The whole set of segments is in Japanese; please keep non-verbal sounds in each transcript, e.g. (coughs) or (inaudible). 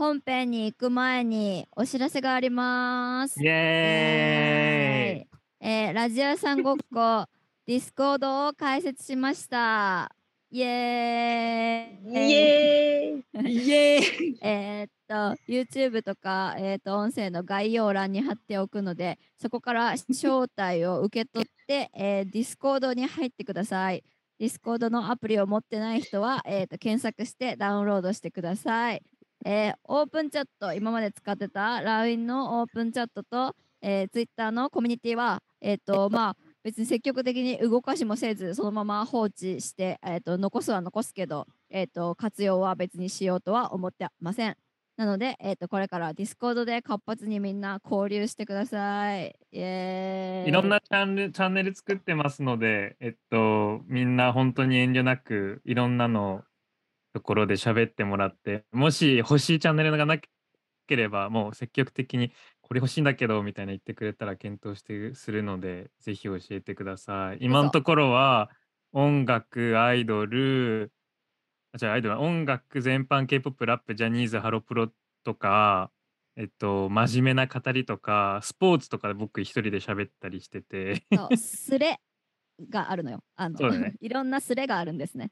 本編に行く前にお知らせがあります。イエーイえーラジオ屋さんごっこ (laughs) Discord を開設しました。イエーイイエーイイエーイ (laughs) えーっと YouTube とか、えーっと音声の概要欄に貼っておくのでそこから招待を受け取って、えー、Discord に入ってください。Discord のアプリを持ってない人は、えーっと検索してダウンロードしてください。えーオープンチャット今まで使ってた LINE のオープンチャットと、えー、Twitter のコミュニティは、えーっとまあ、別に積極的に動かしもせずそのまま放置して、えーっと残すは残すけど、えー、と活用は別にしようとは思ってません。なので、えー、とこれから Discord で活発にみんな交流してください。イエーイいろんなチャンネルチャンネル作ってますので、えっと、みんな本当に遠慮なく、いろんなのところで喋ってもらって、もし欲しいチャンネルがなければ、もう積極的に、これ欲しいんだけど、みたいな言ってくれたら検討してするので、ぜひ教えてください。今のところは、音楽、アイドル、あ、じゃあアイドルは音楽全般、K-POP、ラップ、ジャニーズ、ハロプロとか、えっと、真面目な語りとか、スポーツとかで僕一人で喋ったりしてて、そうスレがあるのよ。あのね (laughs) いろんなスレがあるんですね。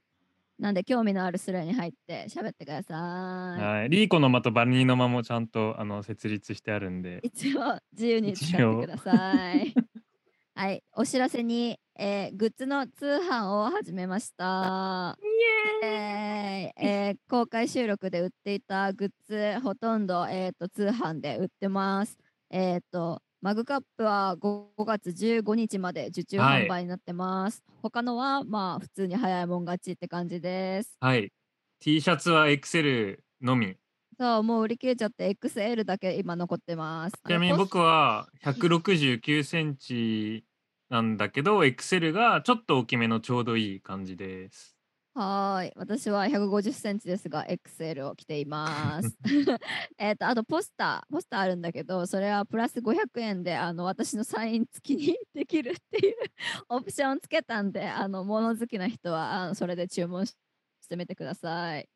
なんで興味のあるスレに入って喋ってください。はい、リーコの間とバルニーの間もちゃんとあの設立してあるんで、一応自由に使ってください。(laughs) はい、お知らせに、えーグッズの通販を始めました。イエーイえー公開収録で売っていたグッズほとんど、えー、と通販で売ってます。えっ、とマグカップは 5, 5月15日まで受注はい販売になってます。他のはまあ普通に早いもん勝ちって感じです。はい、T シャツは XL のみ。そうもう売り切れちゃって XL だけ今残ってます。ちなみに僕は169センチなんだけど、XL がちょっと大きめのちょうどいい感じです。はーい。私は150センチですが、XL を着ています。(laughs) (laughs) えっと、あとポスター、ポスターあるんだけど、それはプラス500円で、あの、私のサイン付きにできるっていう (laughs) オプションつけたんで、あの、物好きな人は、あのそれで注文ししてみてください。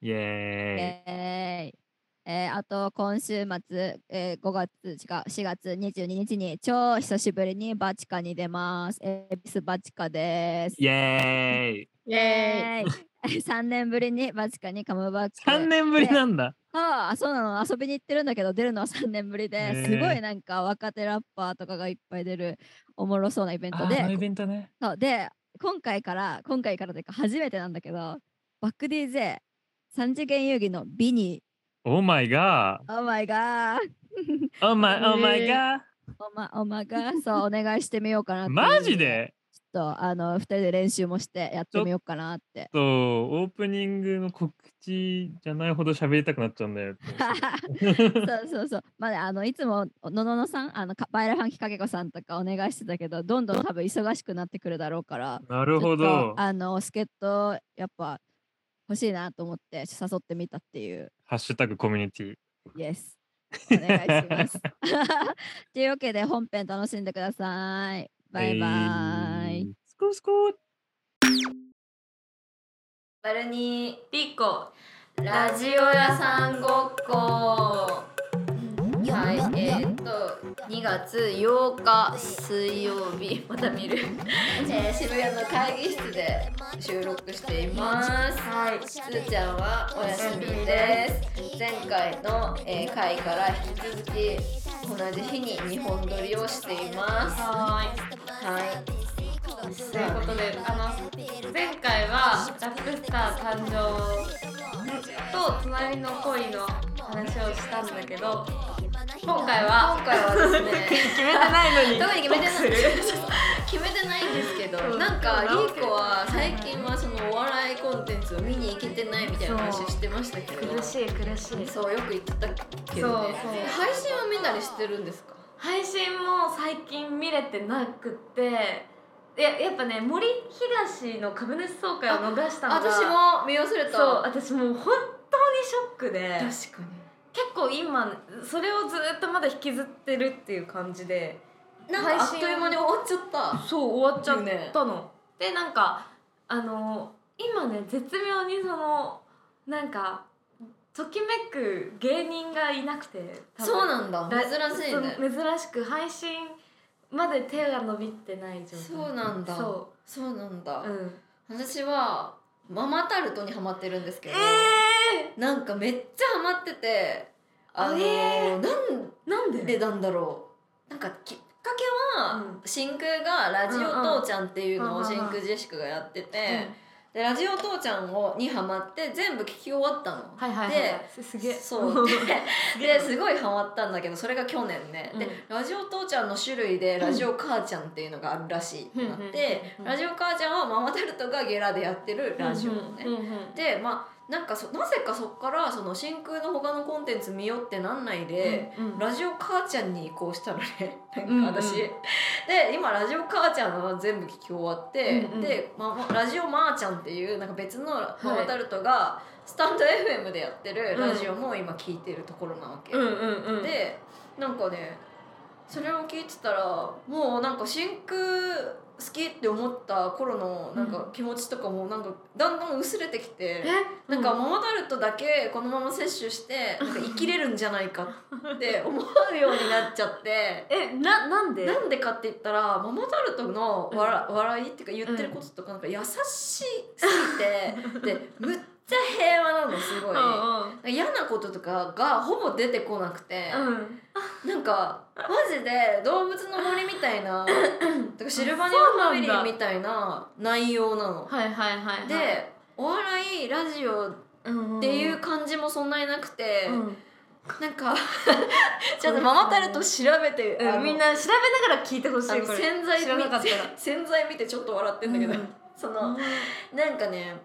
イエーイ。えーえーあと今週末、えー5月違う4月22日に超久しぶりにバチカに出ます。エビスバチカです。イエーイ。イエーイ3 (laughs) 年ぶりにバチカにカムバック。3年ぶりなんだ。ああ、そうなの。遊びに行ってるんだけど、出るのは3年ぶりで、すごいなんか若手ラッパーとかがいっぱい出るおもろそうなイベントであーあのイ、ベントね。そうで、今回から、今回からというか初めてなんだけど、バック DJ、三次元遊戯のビニオーマイガー、オーマイガー、ー。オーマイ、オーマイガー。オーマオーマイガー、そう、お願いしてみようかなマジで？ちょっと、あの、二人で練習もしてやってみようかなって。と、オープニングの告知じゃないほど喋りたくなっちゃうんだよ。(laughs) そうそうそう。まあね、あのいつものののさん、あのかバイラファンキかけこさんとかお願いしてたけど、どんどん多分忙しくなってくるだろうから、なるほどと。あの助っ人やっぱ欲しいなと思って誘ってみたっていう。ハッシュタグコミュニティ。イエス。お願いします。(laughs) というわけで本編楽しんでください。バイバイ。えースコースコーバルニーリコラジオ屋さんごっこはいえー、っと2月8日水曜日。(laughs) また見る、えー、渋谷の会議室で収録しています。はい。すーちゃんはお休みです。前回の、えー回から引き続き同じ日に2本撮りをしています。ははい。い。ということで、あの前回はラップスター誕生と隣の恋の話をしたんだけど、今回は今回はですね (laughs) 決めてないのに。特に決めてない決めてないんですけどそうなんかリそうーコは最近はそのお笑いコンテンツを見に行けてないみたいな話してましたけど。苦しい苦しい。そうよく言ってたけどね。配信は見たりしてるんですか？配信も最近見れてなくって。いややっぱね森東の株主総会を逃したのが私も見忘れた。そう私もう本当にショックで。確か結構今それをずっとまだ引きずってるっていう感じでになんかあっという間に終わっちゃった。そう終わっちゃったの。でなんかあの今ね絶妙にそのなんかときめく芸人がいなくてそうなんだ。だ珍しいね。珍しく配信まで手が伸びてない状態。そうなんだ。そそうなんだ、ううん。私はママタルトにハマってるんですけど、えなんかめっちゃハマっててあのーえなんー、なんで？でなんだろう。なんかきっかけは、うん。真空がラジオ父ちゃんっていうのをうん。うん。真空ジェシカがやってて、でラジオ父ちゃんをにハマって全部聞き終わったの。はいはいはいですすげえ。そう。(laughs) でですごいハマったんだけどそれが去年ね、でうラジオ父ちゃんの種類でラジオ母ちゃんっていうのがあるらしいってなって、うんラジオ母ちゃんはママタルトがゲラでやってるラジオのね、うんうんうん。でまあなんかそなぜかそこからその真空の他のコンテンツ見ようってなんないで、うんうん。ラジオ母ちゃんに移行したのね。(laughs) なんか私、うんうん。で今ラジオ母ちゃんは全部聞き終わって、うんうん。で、ままラジオまーちゃんっていうなんか別のママタルトがスタンド FM でやってるラジオも今聞いてるところなわけ、うんうんうん。でなんかねそれを聞いてたらもうなんか真空好きって思った頃のなんか気持ちとかもなんかだんだん薄れてきて、え？なんかママタルトだけこのまま摂取してなんか生きれるんじゃないかって (laughs) 思うようになっちゃって。えななんで？なんでかって言ったらママタルトの笑,、笑いっていうか言ってることとかなんか優しすぎて、(laughs) でむっちゃ平和なのすごい。うん嫌なこととかがほぼ出てこなくて、うん。なんかマジで動物の森みたいな (coughs) とかシルバニアファミリーみたいな内容なの。はいはいはいはい。でお笑いラジオっうんていう感じもそんなになくて、うんなんか (laughs) ちょっとママタルト調べて、うんみんな調べながら聞いてほしいこれ。洗剤知らなかったら。洗剤見てちょっと笑ってんだけど、うん。そのなんかね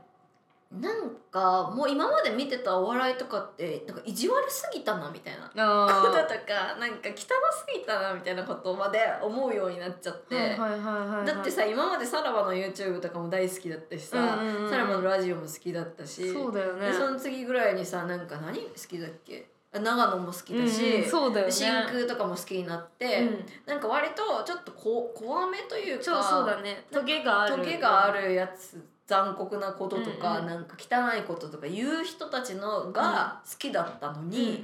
なんかもう今まで見てたお笑いとかってなんか意地悪すぎたなみたいなこととかなんか汚すぎたなみたいなことまで思うようになっちゃって、だってさ今までさらばの YouTube とかも大好きだったしさ、うんうんうん。さらばのラジオも好きだったしそうだよね。でその次ぐらいにさなんか何好きだっけ？あ長野も好きだし、うんだよね。真空とかも好きになって、うん。なんか割とちょっとこ怖めというかそうそうだね。トゲがあるトゲがあるやつ残酷なこととか、うんうん。なんか汚いこととか言う人たちのが好きだったのうんに、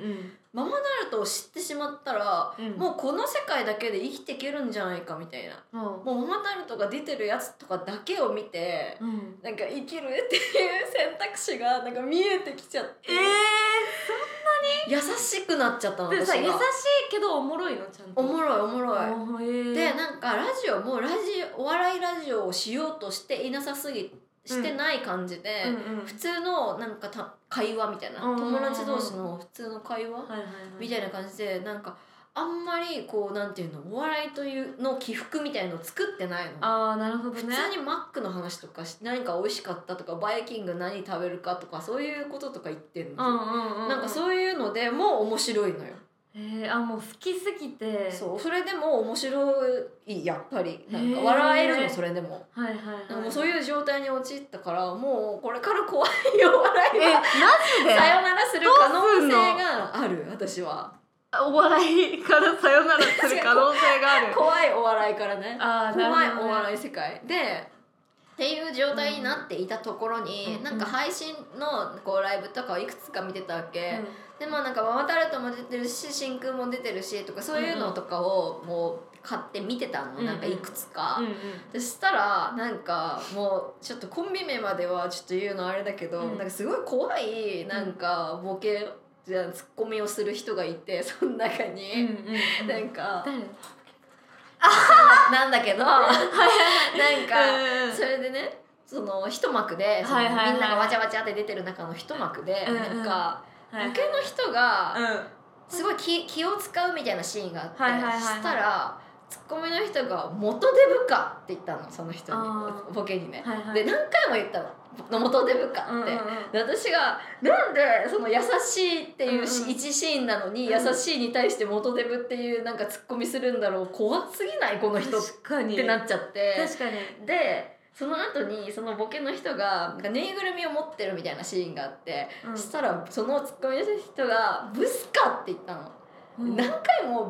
ママナルトを知ってしまったら、うん。もうこの世界だけで生きていけるんじゃないかみたいな。うん。もうママナルトが出てるやつとかだけを見て、うん。なんか生きるっていう選択肢がなんか見えてきちゃって、え優しくなっちゃったのー、でさ優しい私がけどおもろいのちゃんと。おもろいおもろい。えー、でなんかラジオもラジオお笑いラジオをしようとしていなさすぎしてない感じで、うん。うん普通のなんかた会話みたいな、友達同士の普通の会話、はいはいはいみたいな感じでなんかあんまりこうなんていうのお笑いというの起伏みたいのを作ってないの。ああなるほど普ね通にマックの話とかし何か美味しかったとかバイキング何食べるかとかそういうこととか言ってるの、うんうんうん。なんかそういうのでも面白いのよえー、あもう好きすぎて。そうそれでも面白いやっぱり。なんか笑えるのそれでも。はいはいはい。もうそういう状態に陥ったからもうこれから怖いよ。笑いえマがジで？さよならする可能性がある私はお笑いからさよならする可能性がある怖いお笑いからねあー怖ないるほどねお笑い世界でっていう状態になっていたところに、うん。なんか配信のこうライブとかをいくつか見てたわけ、うん。でまあなんかママタルトも出てるし真空も出てるしとかそういうのとかをもう買って見てたの、うんうん。なんかいくつか。うんうん。そしたらなんかもうちょっとコンビ名まではちょっと言うのあれだけど、うん。なんかすごい怖いなんかボケじゃツッコミをする人がいてその中うんに、うん。なんか誰？(laughs) なんだけどなんかうん。それでねその一幕でそのみんながわちゃわちゃって出てる中の一幕で、うんうんなんかはいボケの人がうん。すごい気気を使うみたいなシーンがあって、はいはいはいはい。したらツッコミの人が「元デブか」って言ったのその人に。ボケにね。はいはい。で何回も言ったの「元デブか」って。うんうん私がなんでその優しいっていう一シーンなのに、うん。優しいに対して元デブっていうなんかツッコミするんだろう怖すぎないこの人ってなっちゃって。確かに。でその後にそのボケの人がなんかぬいぐるみを持ってるみたいなシーンがあって、うん。そしたらそのツッコミの人が「ブスか!」って言ったの。うん。何回も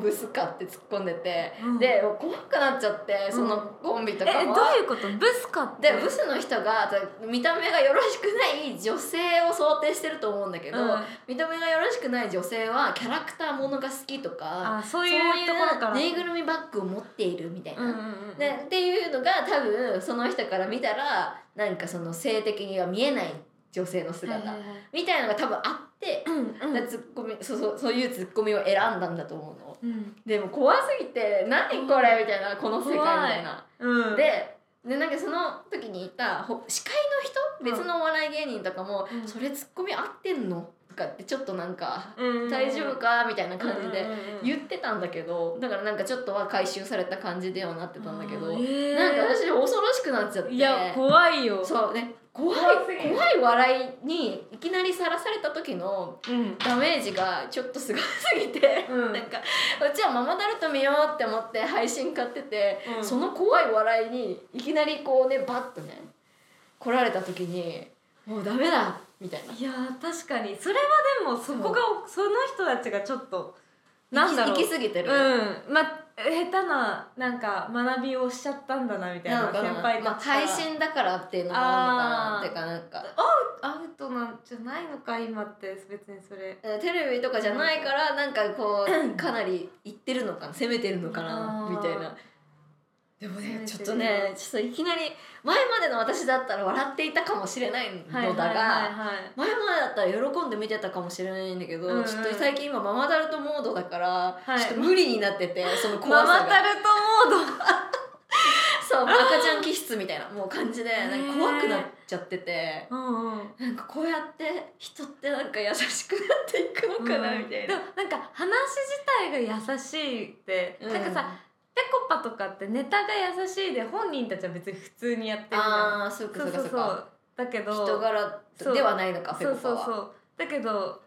ブスかって突っ込んでて、うん。で怖くなっちゃってそのコンビとかも、えどういうこと？ブスかって？でブスの人が見た目がよろしくない女性を想定してると思うんだけど、うん。見た目がよろしくない女性はキャラクターものが好きとかあそうそういうところから。ぬいぐるみバッグを持っているみたいな、うんうんうん。でっていうのが多分その人から見たらなんかその性的には見えない女性の姿、みたいなのが多分あって、うんうん。でツッコミそうそうそういうツッコミを選んだんだと思うの。うん。でも怖すぎて何これ？みたいなこの世界みたいな。うん。ででなんかその時にいたほ司会の人？別のお笑い芸人とかも「うん。それツッコミ合ってんの?」とかってちょっとなんかうん「大丈夫か?」みたいな感じで言ってたんだけどだからなんかちょっとは回収された感じではなってたんだけど、へーなんか私恐ろしくなっちゃって。いや怖いよ。そうね怖い怖い笑いにいきなりさらされた時のうん。ダメージがちょっとすごすぎて、うん。なんかうちはママタルト見ようって思って配信買ってて、うん。その怖い笑いにいきなりこうねバッとね来られた時にもうダメだみたいな。いやー確かに。それはでもそこがその人たちがちょっとなんだろう。行き行き過ぎてる、うん。まあ下手ななんか学びをしちゃったんだなみたいな先輩たちまあ、配信だからっていうのもあるのかなってかな。んかアウトなんじゃないのか今って別にそれ。えテレビとかじゃないからなんかこう (clears throat) かなり言ってるのかな攻めてるのかなみたいなでもねちょっとねちょっといきなり前までの私だったら笑っていたかもしれないのだが、前までだったら喜んで見てたかもしれないんだけど、うんうん。ちょっと最近今ママタルトモードだから、はい。ちょっと無理になっててその怖マさが。マタルトモード。(laughs) そう赤ちゃん気質みたいなもう感じでなんか怖くなっちゃってて。うんうん。なんかこうやって人ってなんか優しくなっていくのかなみたいな。でも。なんか話自体が優しいって、うん。なんかさぺこぱとかってネタが優しいで本人たちは別に普通にやってるじゃん。ああそうかそそううかそうか。そうそうだけど人柄ではないのかペそうコパはそうそう。だけど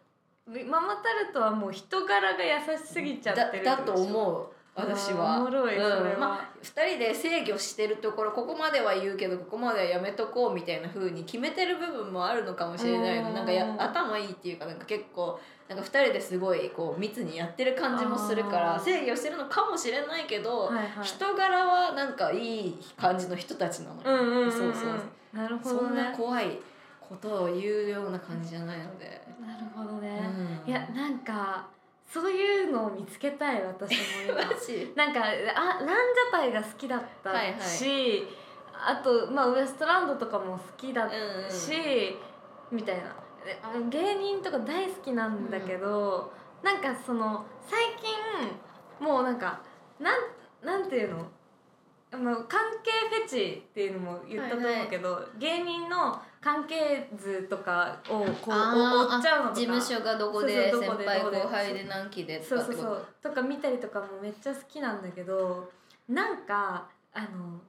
ママタルトはもう人柄が優しすぎちゃってるだだと思う私は。おもろいうん。まあ、2人で制御してるところここまでは言うけどここまではやめとこうみたいな風に決めてる部分もあるのかもしれないなんかや頭いいっていうかなんか結構なんか2人ですごいこう密にやってる感じもするから制御してるのかもしれないけど、はいはい。人柄はなんかいい感じの人たちなの。よ、うんうんうんうん。そうそうなるほそんな怖いことを言うような感じじゃないので、なるほどね、うん。いやなんかそういうのを見つけたい私も今。(laughs) なんかあランジャタイが好きだったはいはい。し、あと、まあ、ウエストランドとかも好きだうんうんし、みたいな。で芸人とか大好きなんだけど、なんかその最近もうなんかなんなんていうの？あの関係フェチっていうのも言ったと思うけど、芸人の関係図とかをこう追っちゃうのとか。事務所がどこで先そうそうどこで輩後輩で何期でそうそうそう。とか見たりとかもめっちゃ好きなんだけどなんかあの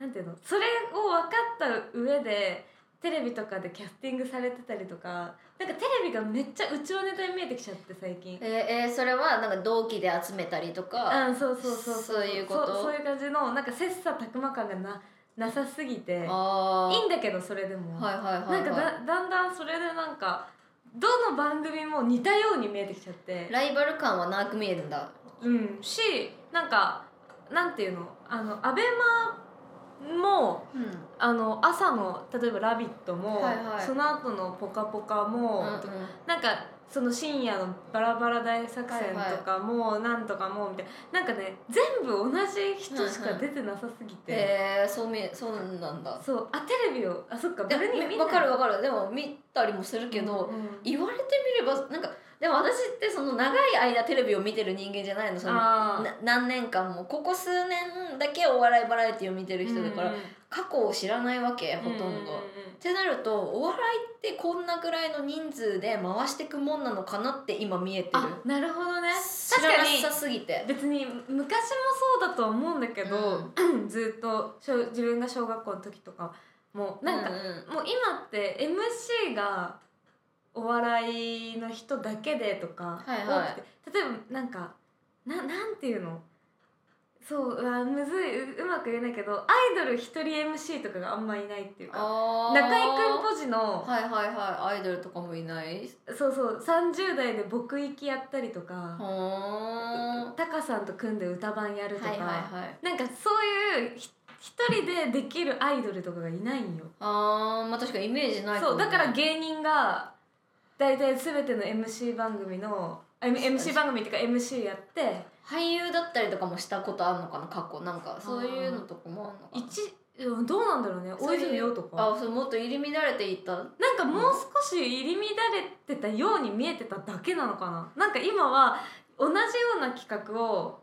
なんていうの？それを分かった上でテレビとかでキャスティングされてたりとかなんかテレビがめっちゃうちのネタに見えてきちゃって最近。えーえーそれはなんか同期で集めたりとか、うん、そうそうそうそういうこと？そうそういう感じのなんか切磋琢磨感がななさすぎて。いいんだけどそれでも、はいはいはい、はい、なんかだだんだんそれでなんかどの番組も似たように見えてきちゃって。ライバル感はなく見えるんだ。うん。しなんかなんていうの？あのアベマもうん。あの朝の例えば「ラビット!」も、はいはい。その後の「ぽかぽか」も、うんうん。なんかその深夜のバラバラ大作戦とかも、なんとかもみたいな。なんかね全部同じ人しか出てなさすぎて、えー、そう見えそうなんだ。そうあテレビをあそっかでバルニー見わかるわかる。でも見たりもするけど、うんうん。言われてみればなんかでも私ってその長い間テレビを見てる人間じゃないの。その何年間も。ここ数年だけお笑いバラエティを見てる人だから、うんうん過去を知らないわけほとんど。うんうんうんってなるとお笑いってこんなぐらいの人数で回していくもんなのかなって今見えてる。あなるほどね。知確かにらなさすぎて。別に昔もそうだとは思うんだけど、(clears throat) ずっと小自分が小学校の時とかもなんか、ううもう今って MC がお笑いの人だけでとかはいはい。多くて例えばなんかななんていうの？そううわむずいううまく言えないけどアイドル一人 MC とかがあんまいないっていうか中居君ポジのはいはいはい。アイドルとかもいない？そうそう30代で僕行きやったりとかはタカさんと組んで歌番やるとか、はいはいはい。なんかそういうひ一人でできるアイドルとかがいないんよ。あーまあ確かにイメージないね。そうだから芸人が大体全ての MC 番組の MC 番組っていうか MC やって俳優だったりとかもしたことあるのかな過去。なんかそういうのとかもあるのかな。どうなんだろうね。大泉洋とか。あそうもっと入り乱れていった。なんかもう少し入り乱れてたように見えてただけなのかな。なんか今は同じような企画を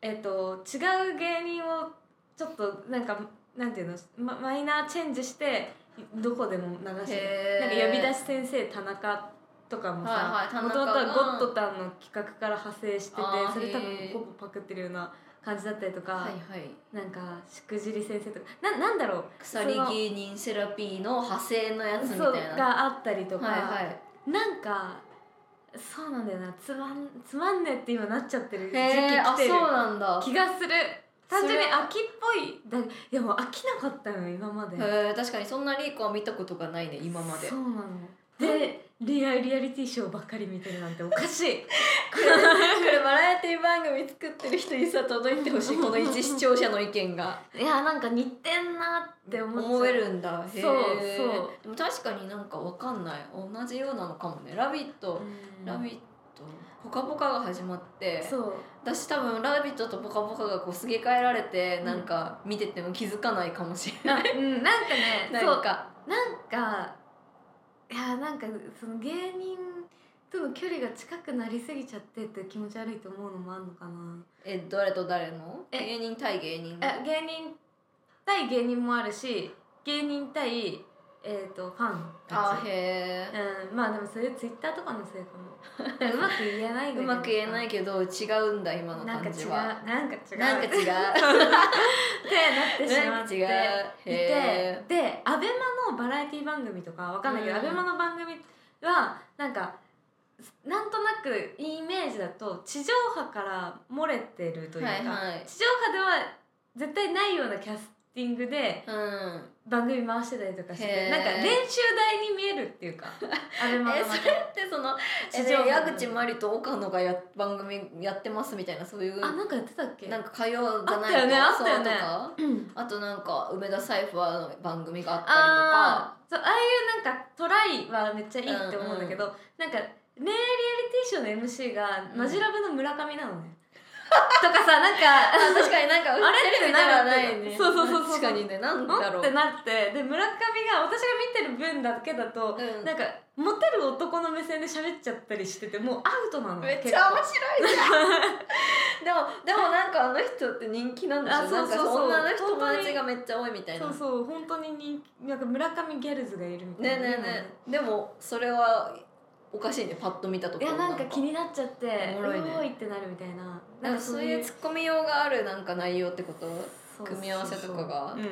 えっ、と違う芸人をちょっとなんかなんていうの、ま、マイナーチェンジしてどこでも流してなんか呼び出し先生田中とかもさもともとはが。ゴッドタンの企画から派生しててそれ多分ほぼパクってるような感じだったりとか、はいはい。なんかしくじり先生とか。ななんだろう。鎖芸人セラピーの派生のやつみたいな。があったりとか、はいはい。なんかそうなんだよな。つまんつまんねって今なっちゃってる時期へえあそう来てるなんだ。気がする単純に秋っぽいだ。いやもう飽きなかったよ今まで。へえ確かにそんなリーコは見たことがないね今まで。そうなの。でリアリアリティショーばっかり見てるなんておかしい。(laughs) これバラエティ番組作ってる人にさ届いてほしいこの一 (laughs) 視聴者の意見が。いやなんか似てんなって思えるんだ。へえそうそう。でも確かになんかわかんない。同じようなのかもね「ラビット!」うん。ラビット!」ぽかぽかが始まってそう。私多分「ラビット!」と「ぽかぽか」がこうすげ替えられてなんか見てても気づかないかもしれない、あうんなんかね (laughs) そう。なんかいやなんかその芸人との距離が近くなりすぎちゃってって気持ち悪いと思うのもあるのかな。え誰と誰の？え。芸人対芸人の？え芸人対芸人もあるし芸人対えっ、とファンたち。あへえうん。まあでもそれツイッターとかのせいかも。うまく言えないうまく言えないけど違うんだ今のなんか違う。感じは。なんか違う。なんか違う。ってなってしまって。違う。いへてでアベマのバラエティ番組とかわかんないけど、うん。アベマの番組はなんかなんとなくイメージだと地上波から漏れてるというか、はいはい。地上波では絶対ないようなキャスティングでうん。番組回してたりとかしへー。てなんか練習台に見えるっていうかアベマのえ中それってそのえ地上矢口真理と岡野がや番組やってますみたいなそういうあなんかやってたっけ？なんか火曜じゃないあったよねあったよね。あとなんか梅田サイファーの番組があったりとか。そうああいうなんかトライはめっちゃいいって思うんだけど、なんか恋愛リアリティショーの MC がマジラブの村上なのね、とかさなんかあ確かになんかあれってテレビではないね。そうそうそうそう。確かにねなんだろう。ってなってで村上が私が見てる分だけだと、うん。なんかモテる男の目線で喋っちゃったりしててもうアウトなの。めっちゃ面白いじゃん。(laughs) でもでもなんかあの人って人気なんでしょあそうそうそう。女の人友達がめっちゃ多いみたいな。そうそう本当に人気。なんか村上ギャルズがいるみたいな。ねえねえねえ。でもそれはおかしいねパッと見たところいやなんか。気になっちゃっておもろいね。うおいってなるみたいな。なんかそういうツッコミ用があるなんか内容ってこと？組み合わせとかが？うんうん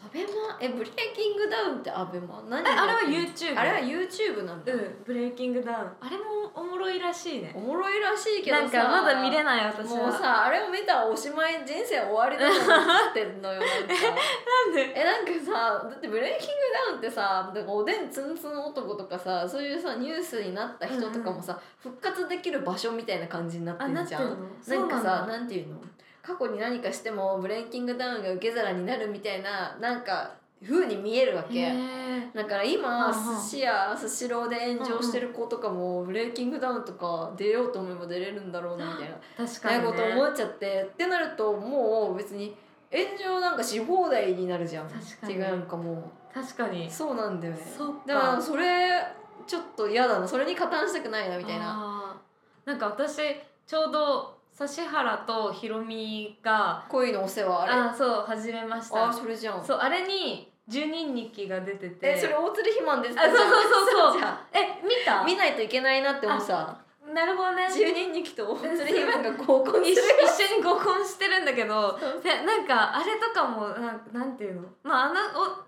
アベマ？えブレイキングダウンってアベマ？何えあれは YouTube あれは YouTube なんだ、うんブレイキングダウン。あれもおもろいらしいね。おもろいらしいけどさ。なんかまだ見れない私は。もうさあれを見たらおしまい人生終わりだと (laughs) 思ってんのよなんか。なんで？えなんかさだってブレイキングダウンってさなんかおでんツンツン男とかさそういうさニュースになった人とかもさ、復活できる場所みたいな感じになってあなるじゃんなんかさなんていうの？過去に何かしてもブレイキングダウンが受け皿になるみたいななんか風に見えるわけ。だから今寿司屋スシローで炎上してる子とかもブレイキングダウンとか出ようと思えば出れるんだろうなみたいな。確かに、ね、なこと思っちゃって。ってなるともう別に炎上なんかし放題になるじゃん。違うんかも確かに。うそうなんだよね。だからそれちょっと嫌だな。それに加担したくないなみたいな。なんか私ちょうど指原とひろみが恋のお世話あれ？あそう始めました。あそれじゃん。そうあれに十人日記が出てて。えそれ大鶴ひまんですあそうそうそうそう。じゃんえ見た？見ないといけないなって思うさ。なるほどね。十人日記と大鶴ひまんが合コンす一る緒一緒に合コンしてるんだけどなんかあれとかもなんなんていうの？まああの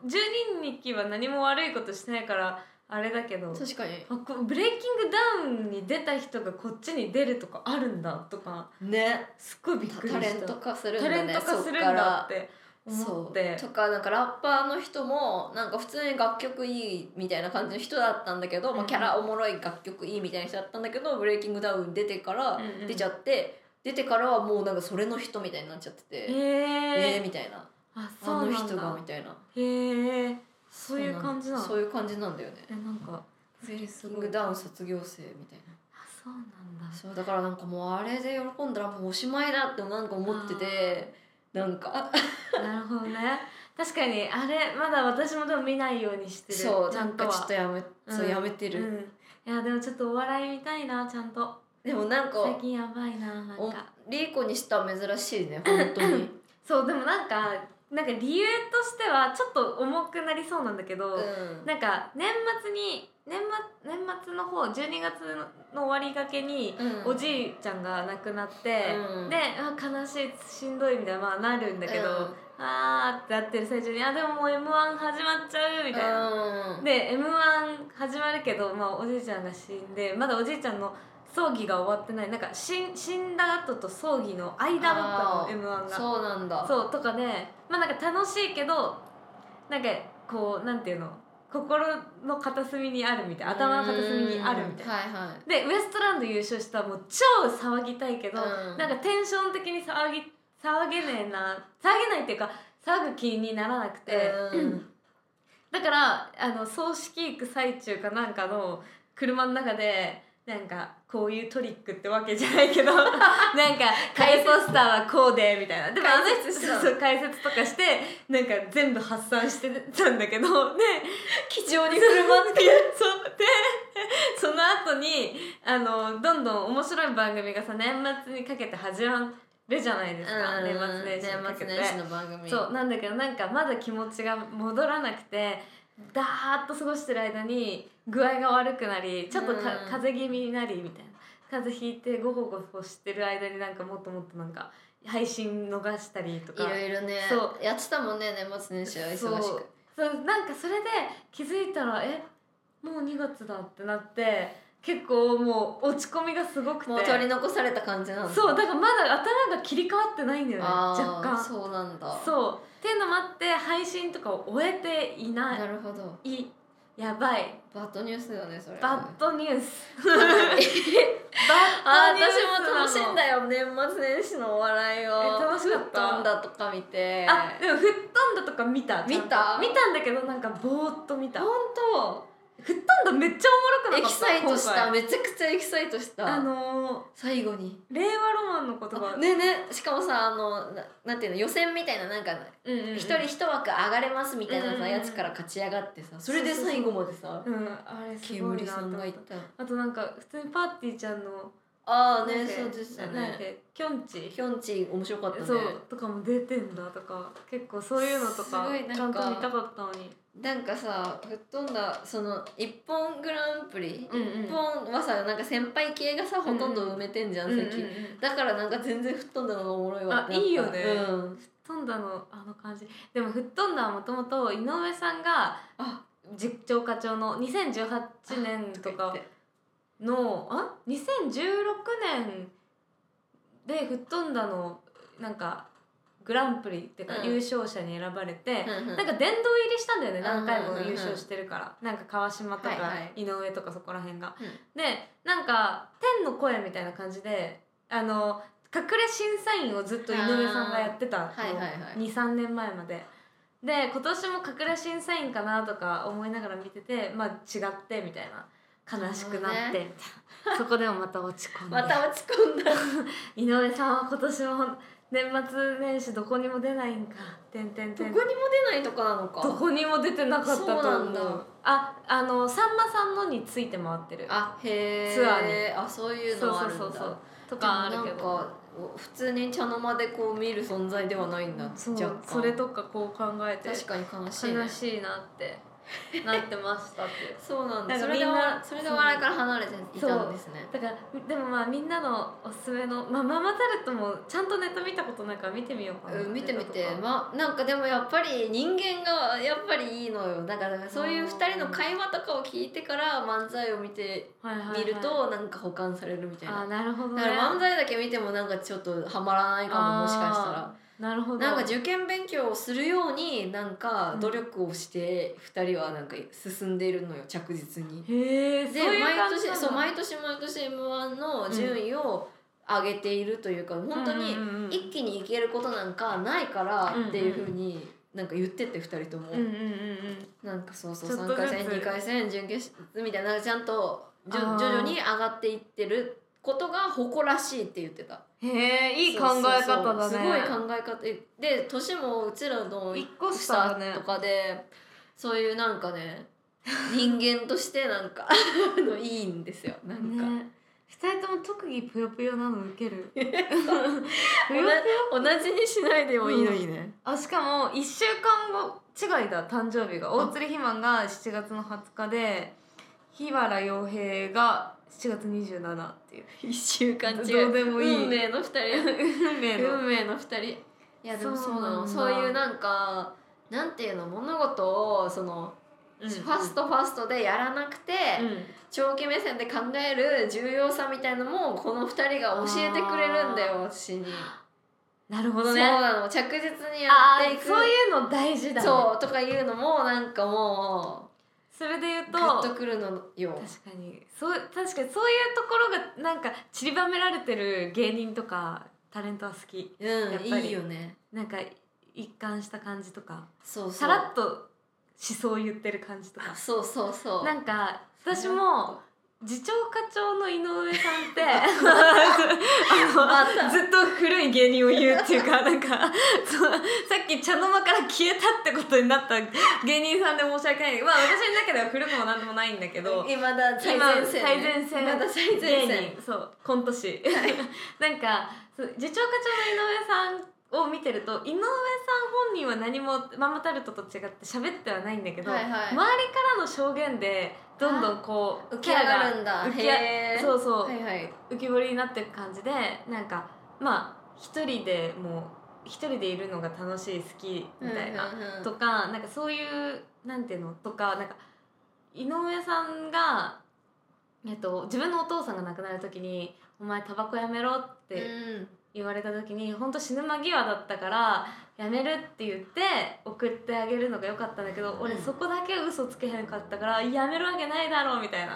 お十人日記は何も悪いことしてないからあれだけど確かに。あこブレイキングダウンに出た人がこっちに出るとかあるんだとかね。すっごいびっくりした。タレント化するんタレンだねト化するんだって思そって。う。とかなんかラッパーの人もなんか普通に楽曲いいみたいな感じの人だったんだけど、まあ、キャラおもろい楽曲いいみたいな人だったんだけどブレイキングダウン出てからうんうん。出ちゃって、出てからはもうなんかそれの人みたいになっちゃってて、へええーみたいな。ああそうなんの人がだみたいな。へえそういう感じなの？そういう感じなんだよね。えなんかブレイキングダウン卒業生みたいな。あそうなんだ。そうだからなんかもうあれで喜んだらもうおしまいだってなんか思っててなんか。(laughs) なるほどね。確かにあれまだ私もでも見ないようにしてる。そうなんかちょっとやめ、そううんやめてる、うん、いやでもちょっとお笑い見たいなちゃんと。でもなんか最近やばいななんおかリーコにしたら珍しいね本当に。(laughs) そうでもなんかなんか理由としてはちょっと重くなりそうなんだけど、うん。なんか年末に年末年末の方12月の終わりがけに、うん。おじいちゃんが亡くなって、うん。であ悲しいしんどいみたいな、まあ、なるんだけど、うん。あーってなってる最中にあでももう m 1始まっちゃうみたいな。うん。で m 1始まるけど、まあ、おじいちゃんが死んでまだおじいちゃんの葬儀が終わってない。なんか死ん死んだ後と葬儀の間だったの m 1が。そうなんだ。そうとかでまあなんか楽しいけどなんかこうなんていうの？心の片隅にあるみたいな頭の片隅にあるみたいな。はいはい。でウエストランド優勝したらもう超騒ぎたいけど、うん。なんかテンション的に騒ぎ騒げねえな騒げないっていうか騒ぐ気にならなくて、うん。だからあの葬式行く最中かなんかの車の中でなんかこういうトリックってわけじゃないけど (laughs) なんか解ポスターはこうでみたいな。でもあの人そうそう解説とかしてなんか全部発散してたんだけどで気丈に振る舞って。そうでその後にあのどんどん面白い番組がさ年末にかけて始まるじゃないですか、年末年始の番組。そうなんだけどなんかまだ気持ちが戻らなくてダーッと過ごしてる間に具合が悪くなりちょっとか、うん。風邪気味になりみたいな。風邪ひいてゴホゴホしてる間になんかもっともっとなんか配信逃したりとか。いろいろねそやってたもんね年末年始は忙しく。そうなんかそれで気づいたらえもう2月だってなって結構もう落ち込みがすごくて。もう取り残された感じなんだ。そうだからまだ頭が切り替わってないんだよね若干。そうなんだ。そう。っていうのもあって配信とかを終えていない。なるほど。いやばい。バッドニュースだねそれ。バッドニュース。(laughs) バッドニュース。私も楽しんだよよ年末年始のお笑いを。え楽しかった？吹っ飛んだとか見て。あでも吹っ飛んだとか見た見た？見たんだけどなんかぼーっと見た。本吹っ飛んだめっちゃおもろくなかった？当エキサイトした。めちゃくちゃエキサイトした。あの最後に。ー、令和ロマンの言葉。ねねしかもさあのななんていうの予選みたいななんかうんうんうん。一人一枠上がれますみたいなうんうんうん。さやつから勝ち上がってさそれで最後までさ。うんあれすごい煙さんがいたた。あとなんか普通にパーティーちゃんのああねそうでしたね。けきょんちきょんち面白かったね。そうとかも出てんだとか結構そういうのとかちゃんと見たかったのに。なんかさ吹っ飛んだその一本グランプリ、うんうん。一本はさなんか先輩系がさほとんど埋めてんじゃん、席、うんうんうん。だからなんか全然吹っ飛んだのがおもろいわ。あいいよね。うん、飛んだのあの感じ。でも吹っ飛んだはもともと井上さんがあ。実況課長の2018年とかのあ？2016年で吹っ飛んだのなんかグランプリっていうかうん。優勝者に選ばれて、うんうん。なんか殿堂入りしたんだよね何回も優勝してるから、なんか川島とかはいはい。井上とかそこら辺が。うん。でなんか天の声みたいな感じであの隠れ審査員をずっと井上さんがやってたの、はいはいはい。23年前まで。で今年も隠れ審査員かなとか思いながら見ててまあ違ってみたいな悲しくなって。みたいな、そこでもまた落ち込んで。また落ち込んだ。(laughs) 井上さんは今年も年末年始どこにも出ないんか。てんてんてん。どこにも出ないとこなのか。どこにも出てなかったと思そうなんだ。うああのさんまさんのについて回ってる。あへえツアーに。あそういうそうのあるんだ。そうそうそうとかあるけど。普通に茶の間でこう見る存在ではないんだ。そそれとかこう考えて。確かに悲しい、ね、悲しいなって (laughs) なってましたっていう。そうなんだ。なんかそれでみんなわそれで笑いから離れていたんですね。だからでもまあみんなのおすすめの、まあ、ママタルトもちゃんとネタ見たことないから見てみようかな、うん、見てみて。まなんかでもやっぱり人間がやっぱりいいのよ。だからそういう2人の会話とかを聞いてから漫才を見てはいはいはい。見るとなんか保管されるみたいな。あーなるほどね。だから漫才だけ見てもなんかちょっとハマらないかももしかしたらなるほど。なんか受験勉強をするようになんか努力をして2人はなんか進んでいるのよ着実に。へえで毎年そう毎年毎年 m 1の順位を上げているというか、本当に一気にいけることなんかないからっていうふうになんか言ってて2人とも、うんうんうんうん。なんかそうそうちょっと3ずつ。回戦2回戦準決勝みたいなちゃんと徐々に上がっていってることが誇らしいって言ってた。へえいい考え方だね。すごい考え方。で年もうちらの一個下とかでそういうなんかね (laughs) 人間としてなんか (laughs) いいんですよ。なんか、ね。二人とも特技ぷよぷよなの受ける。(laughs) 同じにしないでもいいのにね、あしかも1週間後違いだ誕生日が。大鶴ひまんが7月の20日で日原洋平が7月27っていう。一週間違うどうでもいい。運命の二人。(laughs) 運命の。運命の二人。いやでもそそううなのそういうなんかなんていうの物事をその、ファストファストでやらなくて、うん。長期目線で考える重要さみたいのもこの二人が教えてくれるんだよ私に。なるほそうどねなの。着実にやっていく。そういうの大事だね。そうとかいうのもなんかもそれで言ううとグッとくるのよ。確かにそう確かにそういうところがなんか散りばめられてる芸人とかタレントは好きうんやっぱりいいよね。なんか一貫した感じとかそうそう。さらっと思想言ってる感じとかそうそうそう。なんか私も次長課長の井上さんって (laughs) まあのずっと古い芸人を言うっていうかなんかそうさっき茶の間から消えたってことになった芸人さんで申し訳ない。まあ私の中では古くもなんでもないんだけどい。まだ最今前線、最前線まだ最前芸線。人。そうコント師。(laughs) なんか次長課長の井上さんを見てると井上さん本人は何もママタルトと違って喋ってはないんだけど、はいはい。周りからの証言でどんどんこう浮き上がるんだ。そうそう、はいはい。浮き彫りになっていく感じでなんかまあ一人でもう一人でいるのが楽しい好きみたいな、うんうんうん。とかなんかそういうなんていうの？とかなんか井上さんが、えっと、自分のお父さんが亡くなる時に「お前タバコやめろ」ってうん言われた時に本当死ぬ間際だったからやめるって言って送ってあげるのが良かったんだけど、俺そこだけ嘘つけへんかったからやめるわけないだろうみたいな。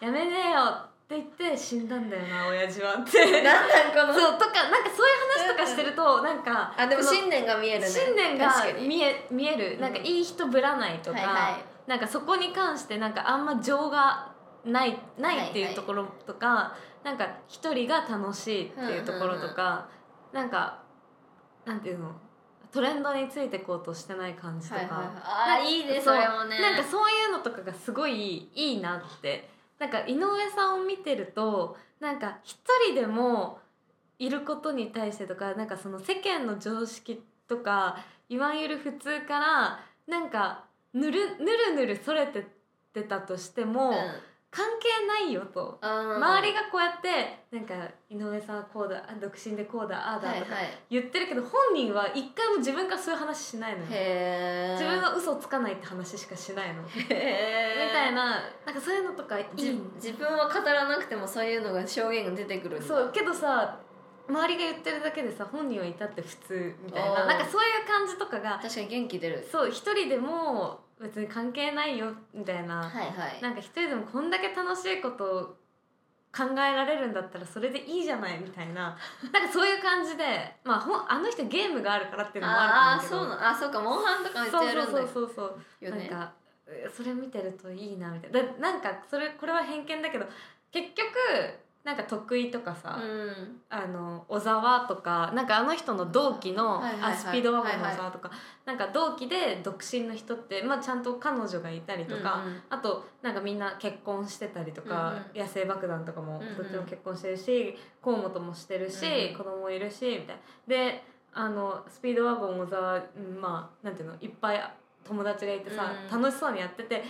やめねえよって言って死んだんだよな親父はって。なんなんこの？そうとかなんかそういう話とかしてるとなんかあでも信念が見えるね。信念が見え見える。なんかいい人ぶらないとか、はいはい。なんかそこに関してなんかあんま情がないないっていうところとか、なんか一人が楽しいっていうところとか、なんかなんていうの？トレンドについてこうとしてない感じとか、はいはいはい。あーいいねそれもね。なんかそういうのとかがすごいいいなって。なんか井上さんを見てるとなんか一人でもいることに対してとかなんかその世間の常識とかいわゆる普通からなんかぬるぬるぬるそれてってたとしても、うん関係ないよと。周りがこうやってなんか井上さんはこうだあ独身でこうだああだとか言ってるけど、本人は一回も自分からそういう話しないの自分は嘘つかないって話しかしないの。みたいななんかそういうのとかいい。じ自分は語らなくてもそういうのが証言が出てくるそうけどさ周りが言ってるだけでさ本人はいたって普通みたいななんかそういう感じとかが確かに元気出る。そう一人でも別に関係ないよみたいな、はいはい。なんか一人でもこんだけ楽しいことを考えられるんだったらそれでいいじゃないみたいな。(laughs) なんかそういう感じでまあほんあの人ゲームがあるからっていうのもあああると思うけどそうなあそうかモンハンとかめっちゃやるんだそうそうそうそうよね。なんかえそれ見てるといいなみたいな。だなんかそれこれは偏見だけど結局なんか得意とかさ、うん。あの小沢とかなんかあの人の同期の、あスピードワゴンの小沢とか、なんか同期で独身の人って、まあ、ちゃんと彼女がいたりとか、うんうん。あとなんかみんな結婚してたりとか、うん野生爆弾とかもうんうん。どっちも結婚してるし河本もしてるし、うんうん。子供いるしみたいな。であのスピードワゴン小沢、うんまあなんていうのいっぱい友達がいてさ、うん。楽しそうにやってて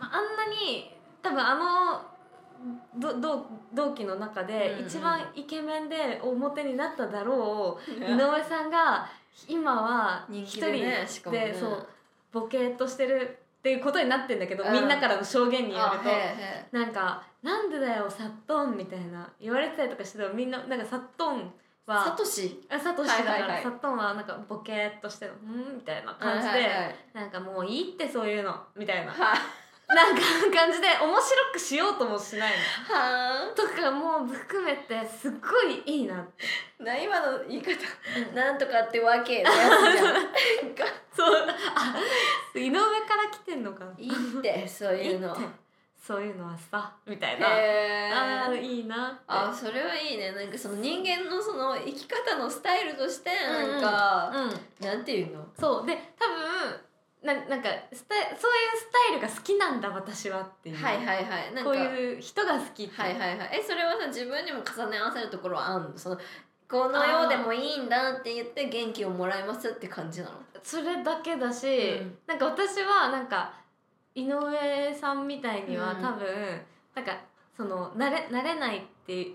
あんなに多分あのど同同期の中で一番イケメンで表になっただろう、うん井上さんが今は人一人気でねね。そうボケーっとしてるっていうことになってんだけど、うんみんなからの証言によるとなんか「なんでだよサットン」みたいな言われてたりとかしてたらみんななんかサットンえはサトシ？あサトシだから、はいはいはい。サットンはなんかボケーっとしてる「うん」みたいな感じで、はいはいはい。なんかもういいってそういうのみたいな。はなんか感じで面白くしようともしないの。はとかも含めてすっごいいいな。ってな今の言い方。なんとかってわけのやつじゃんなんか。(laughs) そう。あ井上から来てんのか。ないいってそういうの。いいって。そういうのはさみたいな。へあーえいいなって。あそれはいいね。なんかその人間のその生き方のスタイルとしてなんか、うん。なんていうの？そう。で多分ななんかスタイそういうスタイルが好きなんだ私はっていう、はいはいはい。なんかこういう人が好きって。はいはいはい。えそれはさ自分にも重ね合わせるところはあんの？そのこのようでもいいんだって言って元気をもらいますって感じなの？それだけだし、うん。なんか私はなんか井上さんみたいにはうん。多分、なんかその慣れ慣れないって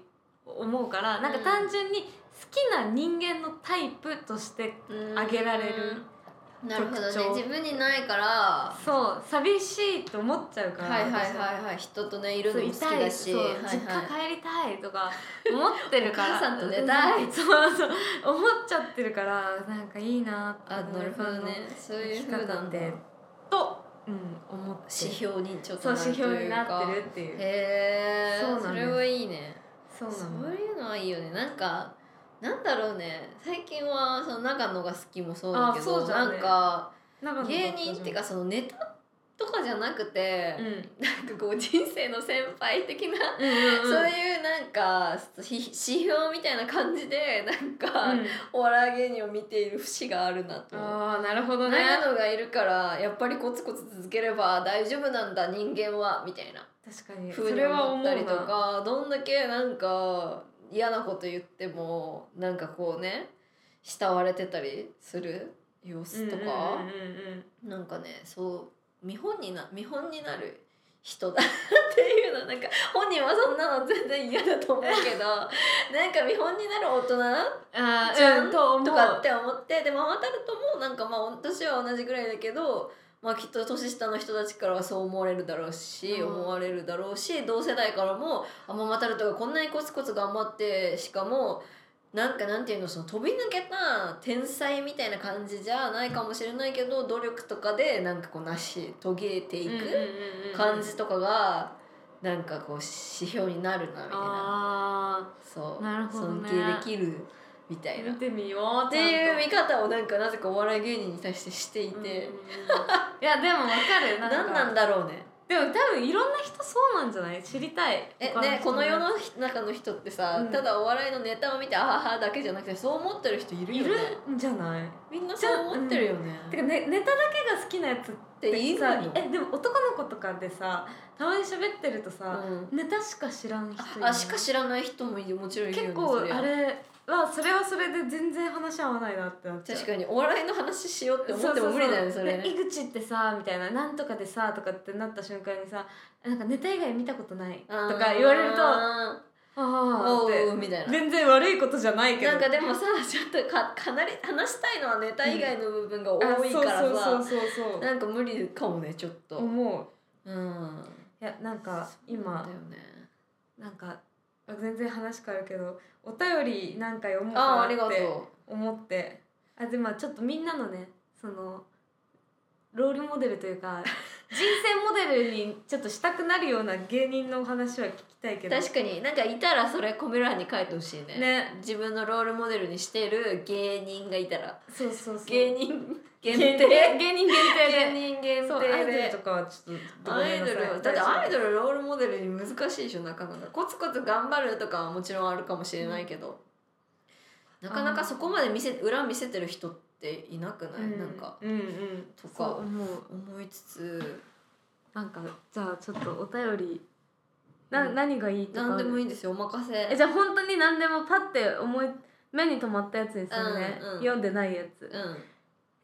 思うからなんかうん。単純に好きな人間のタイプとしてあげられる。うんなるほどね。自分にないから。そう寂しいと思っちゃうからはいはいはい私は。い人とねいるのも好きだし。はいはい。実家帰りたいとか思ってるからお母さんと寝たいそうそう思っちゃってるからなんかいいなあなるほどね。そういうふうなんだ方ってと、うん、思って指標にちょっとなる指標になってるっていう。へえそそれはいいね。そうなのそういうのはいいよね。なんかなんだろうね。最近はその長野が好きもそうだけど、ね。なんか芸人っていうかそのネタとかじゃなくて、うん。なんかこう人生の先輩的な、うんうんうん。そういうなんかひ指標みたいな感じでなんか、うん。お笑い芸人を見ている節があるなと。ああなるほどね。長野がいるからやっぱりコツコツ続ければ大丈夫なんだ人間はみたいな。確かに。それは思ったりとかどんだけなんか嫌なこと言ってもなんかこうね慕われてたりする様子とか、うんうんなんかねそう見本にな見本になる人だっていうのなんか本人はそんなの全然嫌だと思うけど (laughs) なんか見本になる大人？あうんんとかって思ってでママタルトもなんかまあ私は同じぐらいだけど、まあ、きっと年下の人たちからはそう思われるだろうし、うん。思われるだろうし同世代からもあママタルトがこんなにコツコツ頑張ってしかもなんかなんていうのその飛び抜けた天才みたいな感じじゃないかもしれないけど努力とかでなんかこう成し遂げていく感じとかがなんかこう指標になるなみたいな。あそう。なるほどね。尊敬できるみたいな。ー見てみようっていう見方をなんかなぜかお笑い芸人に対してしていて、うんうんうん。いやでもわかるなんか。何なんだろうね。でも多分いろんな人そうなんじゃない？知りたい。えねこの世の中の人ってさ、うん。ただお笑いのネタを見てあははだけじゃなくてそう思ってる人いるいよね。るんじゃない？みんなそう思ってるよね、てかねネタだけが好きなやつってでいいのさえでも男の子とかでさたまに喋ってるとさ、うん。ネタしか知らん人あしか知らない人もいるもちろんいるよね結構そりゃあそれはそれで全然話合わないなってなっちゃう。確かにお笑いの話しようって思っても無理だよねそれね。で井口ってさみたいななんとかでさとかってなった瞬間にさなんかネタ以外見たことないとか言われるとああって。うみたいな。全然悪いことじゃないけど。なんかでもさ (laughs) ちょっとかかなり話したいのはネタ以外の部分が多いからあそうさそうそうそう。なんか無理かもねちょっと。思う。うん。いやなんか今ね。なんか全然話変わるけどお便りなんか読もうかなって思って。あでまあちょっとみんなのねそのロールモデルというか (laughs) 人生モデルにちょっとしたくなるような芸人の話は聞きたいけど。う確かに。なんかいたらそれコメ欄に書いてほしいね。ね。自分のロールモデルにしてる芸人がいたら。そうそうそう。芸人限芸定。人 (laughs) 芸人限定で。芸人限そうアイドル定でとかはちょっとごアイドルだってアイドルルロールモデルに難しいでしょなかなかコツコツ頑張るとかはもちろんあるかもしれないけど、なかなかそこまで見せ裏見せてる人っていなくない、なんか。うんうん。とか。そう思う。思いつつ。なんかじゃあちょっとお便り。な、うん。何がいいとか。何でもいいいんですよ。お任せ。えじゃあ本当に何でもパッて思い目に留まったやつですよね、うんうん。読んでないやつ。うん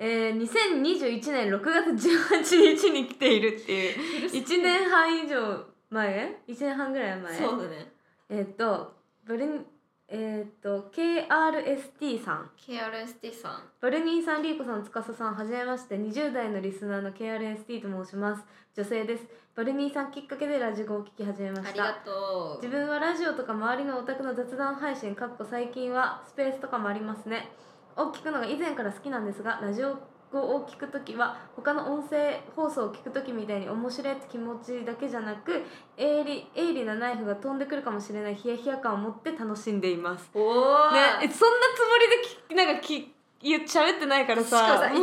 えー、2021年6月18日に来ているっていう。1年半以上前？1年半ぐらい前？そうだね。えっ、とブルンえっ、と KRST さん。KRST さん。バルニーさん、リーコさん、つかささん、はじめまして、20代のリスナーの KRST と申します。女性です。バルニーさんきっかけでラジコを聞き始めましありがた。とう。自分はラジオとか周りのオタクの雑談配信かっこ最近はスペースとかもありますねを聞くのが以前から好きなんですがラジオを聞くときは他の音声放送を聞くときみたいに面白いって気持ちだけじゃなく鋭利鋭利なナイフが飛んでくるかもしれないヒヤヒヤ感を持って楽しんでいます。おお、ねえそんなつもりできなんかき言っ喋ってないからしかもささ1年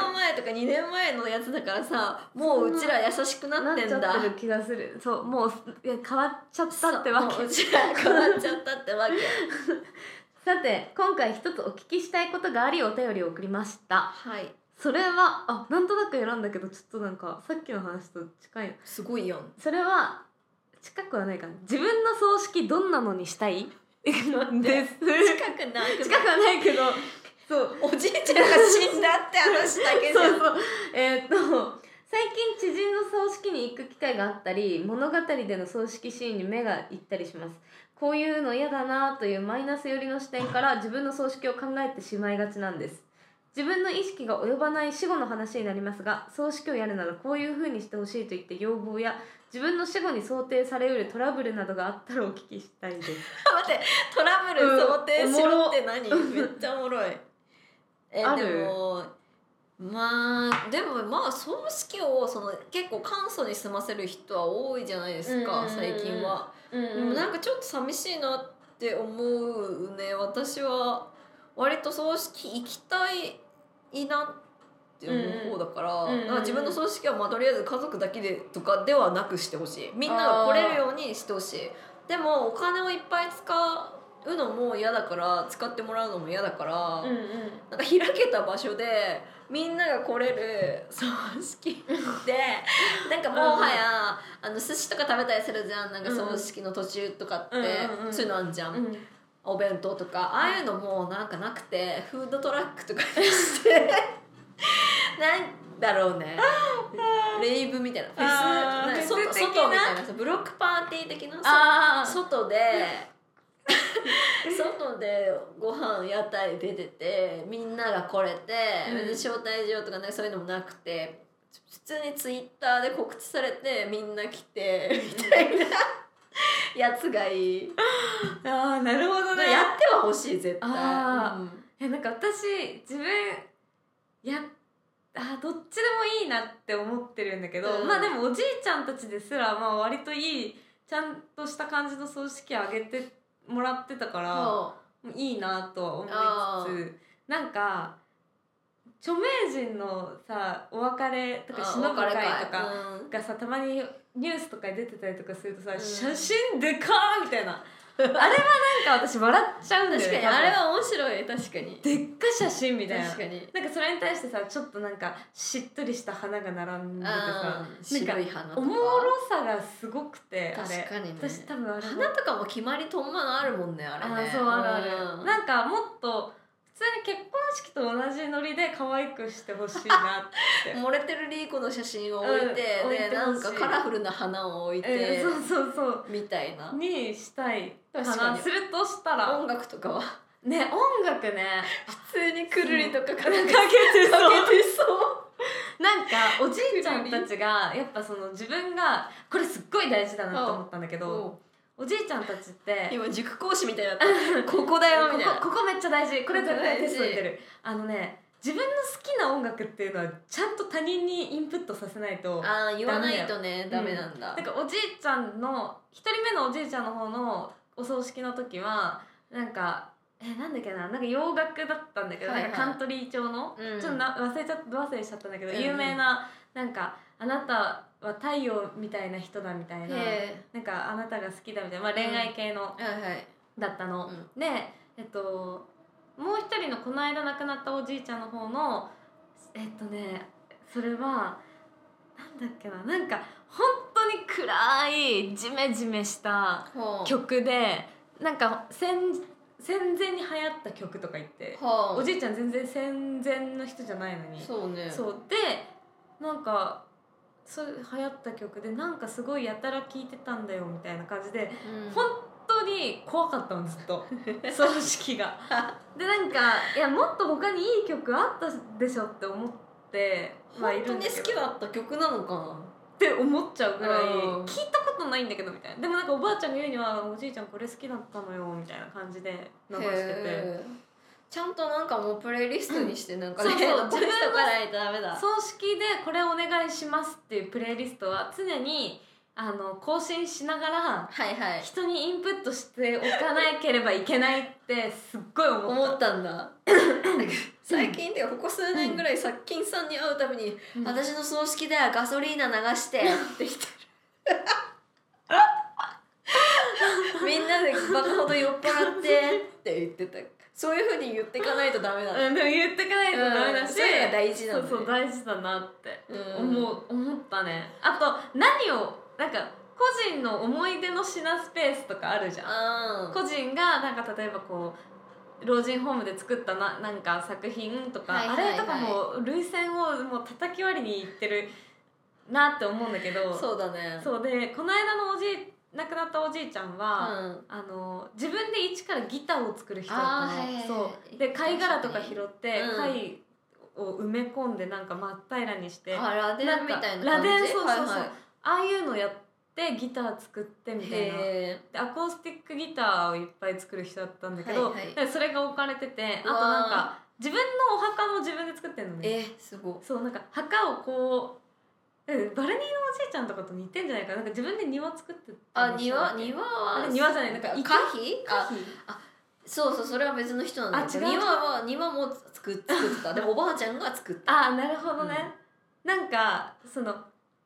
半前とか2年前のやつだからさもううちら優しくななっってんだ。ちゃってる気がする。そうもういや変わっちゃったってわけ。うちら変わっちゃったってわけ (laughs) さて今回一つお聞きしたいことがありお便りを送りました。はい。それはあなんとなく選んだけどちょっとなんかさっきの話と近い。のすごいやん。それは近くはないかな。自分の葬式どんなのにしたい？で？す近近くないくはないけど。そう。おじいちゃんが死んだって話だけじゃん。そうそう。えーっと最近知人の葬式に行く機会があったり物語での葬式シーンに目がいったりしますこういうの嫌だなというマイナス寄りの視点から自分の葬式を考えてしまいがちなんです。自分の意識が及ばない死後の話になりますが葬式をやるならこういう風にしてほしいといって要望や自分の死後に想定されうるトラブルなどがあったらお聞きしたいです。(laughs) 待ってトラブル想定しろって何、うんめっちゃおもろい。えでもまあでもまあ葬式をその結構簡素に済ませる人は多いじゃないですか、最近は、うんでもなんかちょっと寂しいなって思うね私は。割と葬式行きたいなって思う方だから,、なんか自分の葬式はまあとりあえず家族だけでとかではなくしてほしい。みんなが来れるようにしてほしい。でもお金をいっぱい使うのも嫌だから使ってもらうのも嫌だから、うんうん。なんか開けた場所でみんなが来れる (laughs) 葬式でなんかもはやあの寿司とか食べたりするじゃん。なんか葬式の途中とかって、うんうんうんそういうのあんじゃん、うん。お弁当とか。ああいうのもなんかなくてフードトラックとかにして。(laughs) なんだろうね。レイブみたいな。フェス外みたいな。さブロックパーティー的な？外で外でご飯屋台出ててみんなが来れて、うん。招待状とかねそういうのもなくて普通にツイッターで告知されてみんな来てみたいな。やつがいい、あーなるほどね。やってはほしい絶対。あー。うん。えなんか私自分やあどっちでもいいなって思ってるんだけど、うん。まあでもおじいちゃんたちですらまあ割といいちゃんとした感じの葬式あげてもらってたからそいいなとはあ思いつつなんか著名人のさお別れとかあ忍ぶ会とかうんがさたまにニュースとかに出てたりとかするとさ、うん。写真でかーみたいなあれはなんか私笑っちゃうんだよね確かにあれは面白い確かに。でっか写真みたいな。確かに。なんかそれに対してさちょっとなんかしっとりした花が並んでてさ白い花とか。おもろさがすごくて確かにね。私多分あれ花とかも決まりとんまのあるもんねあれね。あーそうあるある、うん。なんかもっと普通に結婚式と同じノリで可愛くしてほしいなって。(laughs) 漏れてるリーコの写真を置いて、うんなんかカラフルな花を置いて、えーそうそうそうみたいな。にしたいか確かに。なするとしたら。音楽とかは。ね音楽ね。普通にくるりとかかけ (laughs) かけてかそう。けてそう。なんかおじいちゃんたちがやっぱその自分がこれすっごい大事だなと思ったんだけどおじいちゃんたちって今塾講師みたいにな (laughs) ここだよみたいな。ここここめっちゃ大事。これ絶対テストに出大る。あのね自分の好きな音楽っていうのはちゃんと他人にインプットさせないとあー言わないとねダメなんだ、なんかおじいちゃんの一人目のおじいちゃんの方のお葬式の時はなんかえなんだっけななんか洋楽だったんだけど、はいはい。なんかカントリー調の、うん。ちょっとな忘れちゃった忘れしちゃったんだけど、うんうん。有名ななんかあなたは太陽みたいな人だみたいなへなんかあなたが好きだみたいな、まあ、恋愛系の、だったの、うん。でえっともう一人のこの間亡くなったおじいちゃんの方のえっとねそれはなんだっけななんか本当に暗いジメジメした曲でなんか戦戦前に流行った曲とか言ってはあおじいちゃん全然戦前の人じゃないのに。そうね。そう。でなんかそう流行った曲でなんかすごいやたら聴いてたんだよみたいな感じでうん。本当に怖かったのずっと。(laughs) 葬式が。(laughs) でなんかいやもっと他にいい曲あったでしょって思ってはい本当に好きだった曲なのかな？って思っちゃうぐらいうん。聞いたことないんだけどみたいな。でもなんかおばあちゃんが言うにはおじいちゃんこれ好きだったのよみたいな感じで流しててちゃんとなんかもうプレイリストにしてなんかねそうそう残しとかないとダメだ。葬式でこれお願いしますっていうプレイリストは常にあの更新しながらはいはい。人にインプットしておかなければいけないってすっごい思った。んだ。(coughs) 最近でここ数年ぐらい殺菌さんに会うたびに「うん。私の葬式ではガソリーナ流して」って言ってるみんなでバカほど酔っ払ってって言ってた (laughs) そういうふうに言っていかないとダメだうん、でも言ってかないとダメだし、うんそれが大事なんだね。そうそう大事だなってうん。思う、思ったね。あと何をなんか個人の思い出の品スペースとかあるじゃん。あー。個人がなんか例えばこう老人ホームで作ったななんか作品とか、はいはいはい。あれとかも涙腺をもう叩き割りにいってるなって思うんだけどそうだね。そうでこの間のおじい亡くなったおじいちゃんは、うん。あの自分で一からギターを作る人だったの、はいそう。で貝殻とか拾って、うん。貝を埋め込んでなんか真っ平らにしてああラデンみたいなラ感じ？デンそうそうそう、はいはい。ああいうのやってギター作ってみたいな。へでアコースティックギターをいっぱい作る人だったんだけど、はいはい。でそれが置かれててあとなんか自分のお墓も自分で作ってんのーね。えすごい。そうなんか墓をこううんバルニーのおじいちゃんとかと似てんじゃないかな？なんか自分で庭作ってたあ庭庭あはれ庭じゃないなんか可池否あそうそうそれは別の人なんだけどあ違う庭は庭も作っ作ってた。(laughs) でもおばあちゃんが作った。あなるほどね、なんかその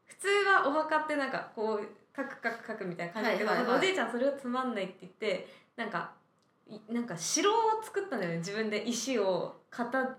普通はお墓ってなんかこうカクカクカクみたいな感じだけど、おじいちゃんそれをつまんないって言ってなんかいなんか城を作ったんだよね自分で。石を型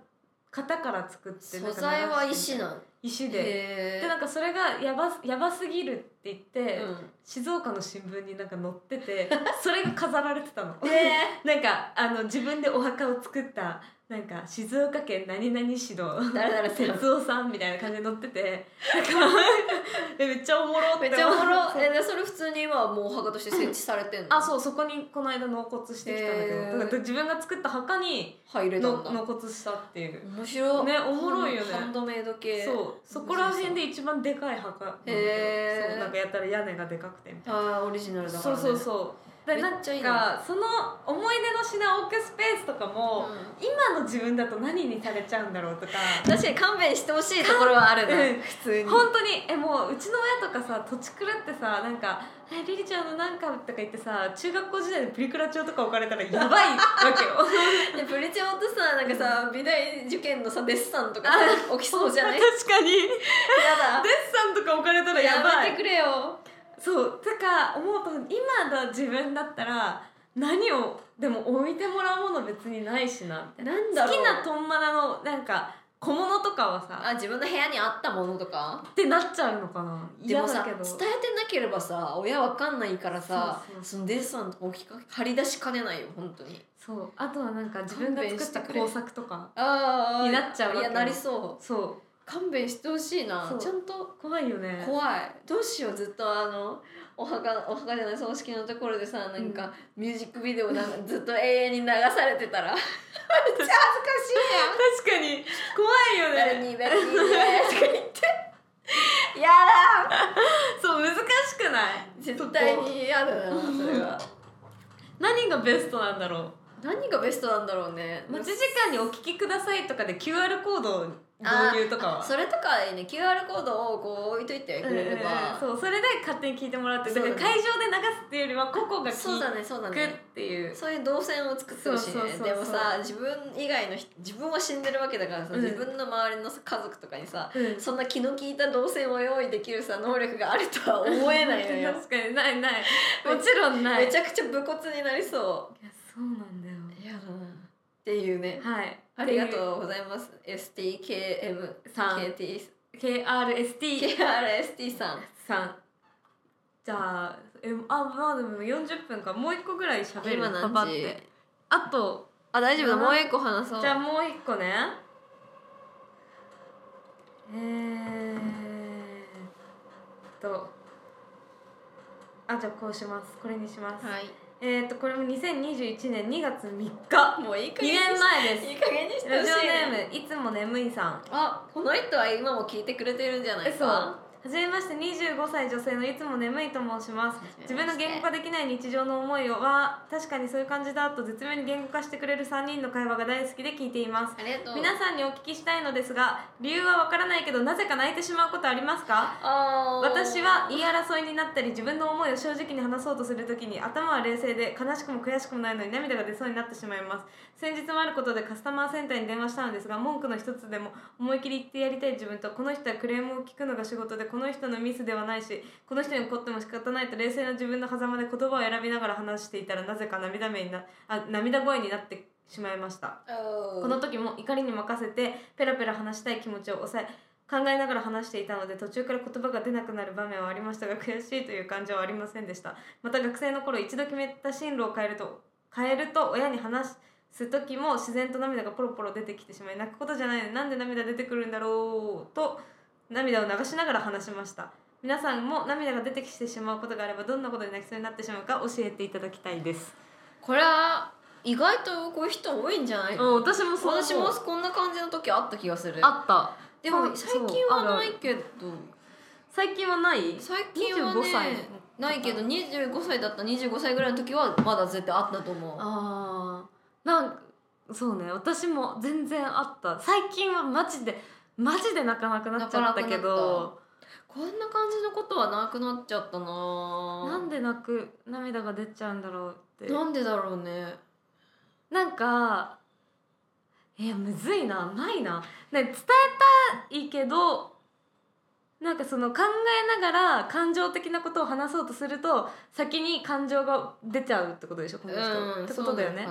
型から作って素材は石のな。ん。石で。へでなんかそれがやばやばすぎるって言って、うん。静岡の新聞になんか載ってて (laughs) それが飾られてたの。え。(laughs) なんかあの自分でお墓を作ったなんか静岡県何々市の哲夫さん。みたいな感じで載ってて (laughs) めっちゃおもろってめっちゃおもろ。えでそれ普通に今はもうお墓として設置されてんの？あそうそこにこの間納骨してきたんだけどだから自分が作った墓に入れたんだ。の納骨したっていう。面白い。ねおもろいよね。ハンドメイド系。そう。そこら辺で一番でかい墓へー。そうなんかやったら屋根がでかくてみたいな。あーオリジナルだから、ね、そうそうそうでなんかその思い出の品置くスペースとかも、うん。今の自分だと何にされちゃうんだろうとか。確かに勘弁してほしいところはあるな、うん。普通に。本当にえもううちの親とかさ土地狂ってさなんか「えリリちゃんのなんか」とか言ってさ中学校時代でプリクラ帳とか置かれたらやばいわけよ。(laughs) でプリチョンとさなんかさ美大受験のさデッサンとかさ起きそうじゃない？確かに。デッやだサンとか置かれたらやばい。めてくれよそうとか思うと今の自分だったら何をでも置いてもらうもの別にないしなな。なんだ好きなトンマナのなんか小物とかはさあ自分の部屋にあったものとか？ってなっちゃうのかな。でもさ伝えてなければさ親わかんないからさそのデッサンとか置きか張り出しかねないよ本当に。そう。あとはなんか自分が作った工作とかあになっちゃうわけよ。いやなりそう。そう勘弁してほしいな。ちゃんと。怖いよね。怖い。どうしようずっとあのお墓お墓じゃない葬式のところでさなんか、ミュージックビデオなんかずっと永遠に流されてたら。めっちゃ恥ずかし確かに。怖いよね。ニーベルニーとか言って。やだそう難しくない？絶対に嫌だなそれは。(laughs) 何がベストなんだろう？何がベストなんだろうね。待ち時間にお聞きくださいとかで QR コード導入とかは？それとかいいね。QR コードをこう置いといてくれれば、うんうんそうそれで勝手に聞いてもらってだから会場で流すっていうよりは個々がそうだ聞ねそうっね。ていう。そういう動線を作ってほしいね。でもさ自分以外の人自分は死んでるわけだからさ、うん。自分の周りのさ家族とかにさうん。そんな気の利いた動線を用意できるさ能力があるとは思えないのよ。(laughs) 確かにないない。(laughs) もちろんない。めちゃくちゃ武骨になりそいやそうなんだよ。うやだなっていうね。はいありがとうございます。STKM さん。KT KRST KRST さん。さん。じゃあえあまあでも40分か。もう一個ぐらい喋る。今何時？パパって。あと。あ大丈夫だ。もう一個話そう。じゃあもう一個ね。えーっと。あじゃあこうします。これにします、はいえーっとこれも2021年2月3日。もういい2年前です。いい加減にしてラジオほしいネームいつも眠いさん。あこの人は今も聞いてくれてるんじゃないえそう。かはじめまして25歳女性のいつも眠いと申します。自分の言語化できない日常の思いをは確かにそういう感じだと絶妙に言語化してくれる3人の会話が大好きで聞いています。皆さんにお聞きしたいのですが理由はわからないけどなぜか泣いてしまうことありますか？私は言い争いになったり自分の思いを正直に話そうとするときに頭は冷静で悲しくも悔しくもないのに涙が出そうになってしまいます。先日もあることでカスタマーセンターに電話したのですが文句の一つでも思い切り言ってやりたい自分とこの人はクレームを聞くのが仕事でこの人のミスではないしこの人に怒っても仕方ないと冷静な自分の狭間で言葉を選びながら話していたらなぜか涙目になあ涙声になってしまいました。ここの時も怒りに任せてペラペラ話したい気持ちを抑え考えながら話していたので途中から言葉が出なくなる場面はありましたが悔しいという感情はありませんでした。また学生の頃一度決めた進路を変えると変えると親に話す時も自然と涙がポロポロ出てきてしまい泣くことじゃないのになんで涙出てくるんだろうと涙を流しながら話しました。皆さんも涙が出てきてしまうことがあればどんなことで泣きそうになってしまうか教えていただきたいです。これは意外とこういう人多いんじゃない？うん私もそう私もこんな感じの時あった気がする。あった。でも最近はないけど。最近はない？最近は25歳。ねないけど25歳だった25歳ぐらいの時はまだ絶対あったと思う。あー。なんそうね。私も全然あった。最近はマジでマジで泣かなくなっちゃったけど。こんな感じのことはなくなっちゃったな。なんで泣く？涙が出ちゃうんだろうって。なんでだろうね。なんかいやむずいなないな、ね、伝えたいけどなんかその考えながら感情的なことを話そうとすると先に感情が出ちゃうってことでしょこの人、うんってことだよね。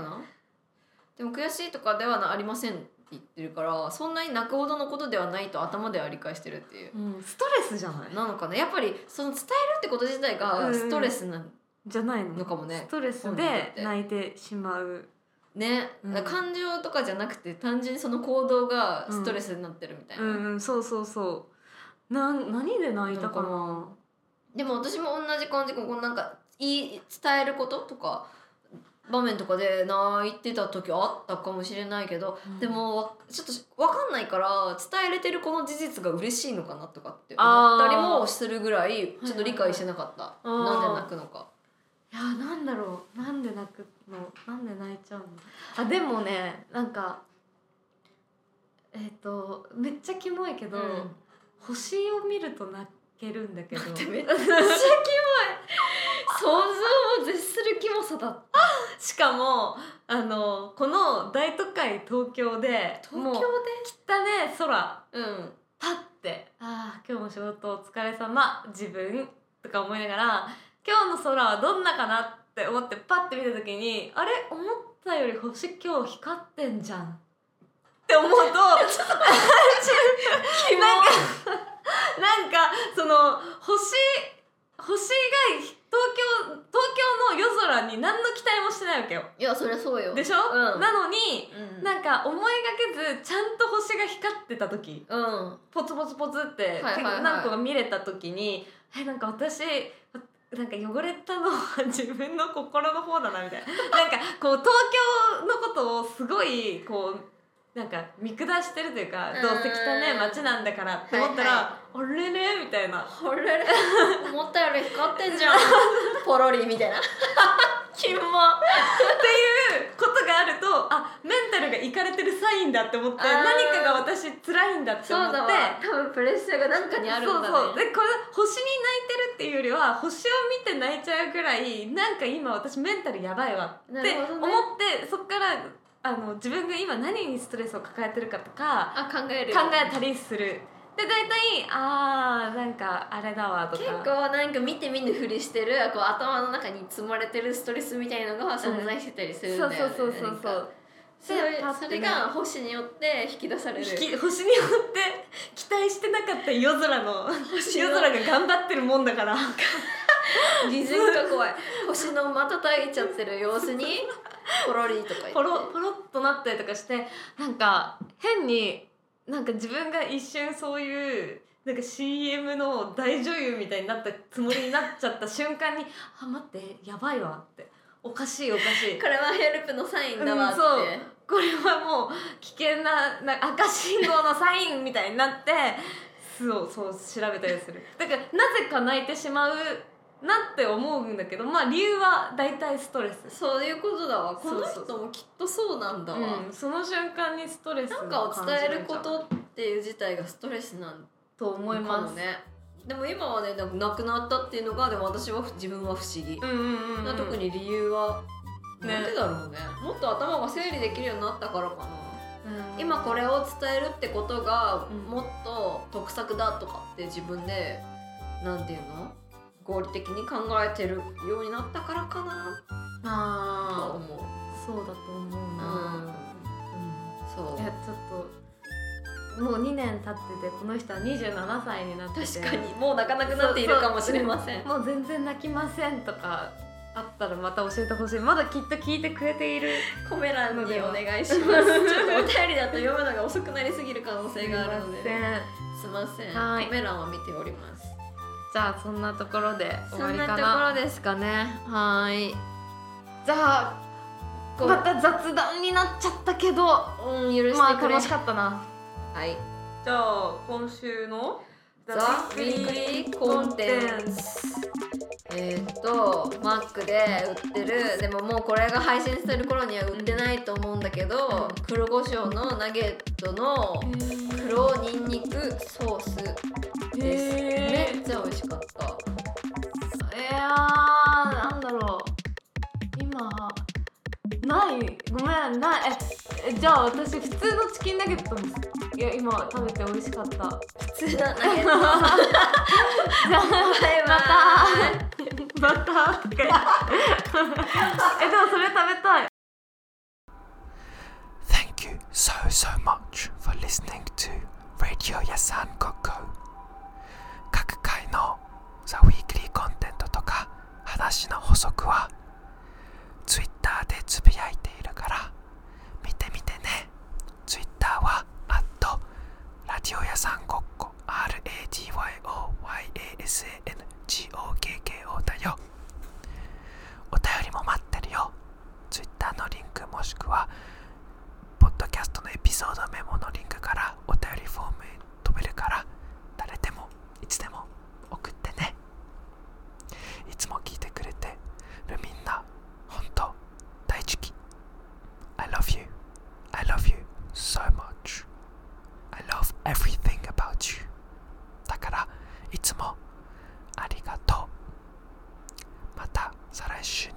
でも悔しいとかではありません言ってるからそんなに泣くほどのことではないと頭では理解してるっていう。うん、ストレスじゃない？なのかな？やっぱりその伝えるってこと自体がストレスなじゃないの。のかもねストレスで泣いてしまう。ね、うん。感情とかじゃなくて単純にその行動がストレスになってるみたいな、うん。うんそうそうそう。なん何で泣いたかな？なでも私も同じ感じ。こうなんか言い伝えることとか場面とかで泣いてた時あったかもしれないけど、うん。でもわちょっと分かんないから伝えれてるこの事実が嬉しいのかなとかって思ったりもするぐらいちょっと理解してなかった、いはいなんで泣くのか。いやなんだろう。なんで泣くの？なんで泣いちゃうの？あでもねなんかえっ、とめっちゃキモいけど、うん。星を見ると泣けるんだけど。めっちゃキモい (laughs) 想像を絶するキモさだった。しかもあのこの大都会東京で東京もう汚ね空でうん。パッて「ああ今日も仕事お疲れ様自分」とか思いながら今日の空はどんなかなって思ってパッて見た時にあれ？思ったより星今日光ってんじゃん。って思うと (laughs) (laughs) なんかなんかその星星が東京東京の夜空に何の期待もしてないわけよ。いやそりゃそうよ。でしょ、うん。なのにうん。なんか思いがけずちゃんと星が光ってた時。うん。ポツポツポツってはいはいはい。何個か見れた時にえなんか私なんか汚れたのは (laughs) 自分の心の方だなみたいな。なんかこう東京のことをすごいこうなんか見下してるというかうん。どうせ汚ね街なんだからって思ったら、はあれねみたいな。あれれ？思ったより光ってんじゃん。(laughs) ポロリみたいな。キモ。っていうことがあるとあメンタルがいかれてるサインだって思って何かが私辛いんだって思って。多分プレッシャーがなんかにあるんだね。そうそう。でこれ星に泣いてるっていうよりは星を見て泣いちゃうぐらいなんか今私メンタルやばいわって思って、そっからあの自分が今何にストレスを抱えてるかとかあ考える。考えたりする。で大体あーなんかあれだわとか。結構なんか見て見ぬふりしてるこう頭の中に積まれてるストレスみたいのが存在してたりするんだよね、そうそうそうそうそう。なんか。それそれが星によって引き出される。星によって (laughs) 期待してなかった夜空の夜空が頑張ってるもんだから。(laughs) 擬人が怖い。星の瞬いちゃってる様子に (laughs) ポロリとかポロポロっとなったりとかしてなんか変になんか自分が一瞬そういうなんか CM の大女優みたいになったつもりになっちゃった瞬間に「あ待ってやばいわ」って「おかしいおかしい」これはヘルプのサインだわって、うんそう。これはもう危険なな赤信号のサインみたいになってそうそう調べたりする。だからなぜか泣いてしまうなって思うんだけどまあ理由は大体ストレス、そういうことだわ。この人もきっとそうなんだわ、うん、その瞬間にストレスなんかを伝えることっていう自体がストレスなんと思いかます。もね。でも今はねなんかなくなったっていうのがでも私は自分は不思議、うんうんうん、うん、特に理由はね。なんでだろうね。もっと頭が整理できるようになったからかな。うん。今これを伝えるってことがうん。もっと得策だとかって自分でなんていうの？合理的に考えてるようになったからかなあ思う。あそうだと思ううんな、そういやちょっともう2年経っててこの人は27歳になってて確かにもう泣かなくなっているかもしれません。もう全然泣きませんとかあったらまた教えてほしいまだきっと聞いてくれているコメ欄にお願いします。ちょっとお便りだと読むのが遅くなりすぎる可能性があるので。(laughs) すいません。はいコメ欄は見ております。じゃあそんなところで終わりそんなとかなころですかね。はい。じゃあまた雑談になっちゃったけどうん、許してくれ。まあ楽しかったなはい。じゃあ今週のザ・ウィークリーコンテンツ。えーっと、マックで売ってる、でももうこれが配信される頃には売ってないと思うんだけど、黒胡椒のナゲットの黒ニンニクソースです。めっちゃ美味しかった。いやーなんだろう。今ない。ごめんない。ええじゃあ私普通のチキンナゲットです。いや今食べて美味しかった。普通のナゲット。(laughs) じゃあまたまたえでもそれ食べたい Thank you so so much for listening to Radio Yasan Koko 各回の The Weekly コンテンツとか話の補足は Twitter でつぶやいているから見てみてね。Twitter はラディオ屋さんごっこ RADIOYASANGOKKO だよ。お便りも待ってるよ。Twitter のリンクもしくはポッドキャストのエピソードメモのリンクからお便りフォームへ飛べるからいつでも送ってねいつも聞いてくれてるみんな本当大好き I love you I love you so much I love everything about you だからいつもありがとうまた再来週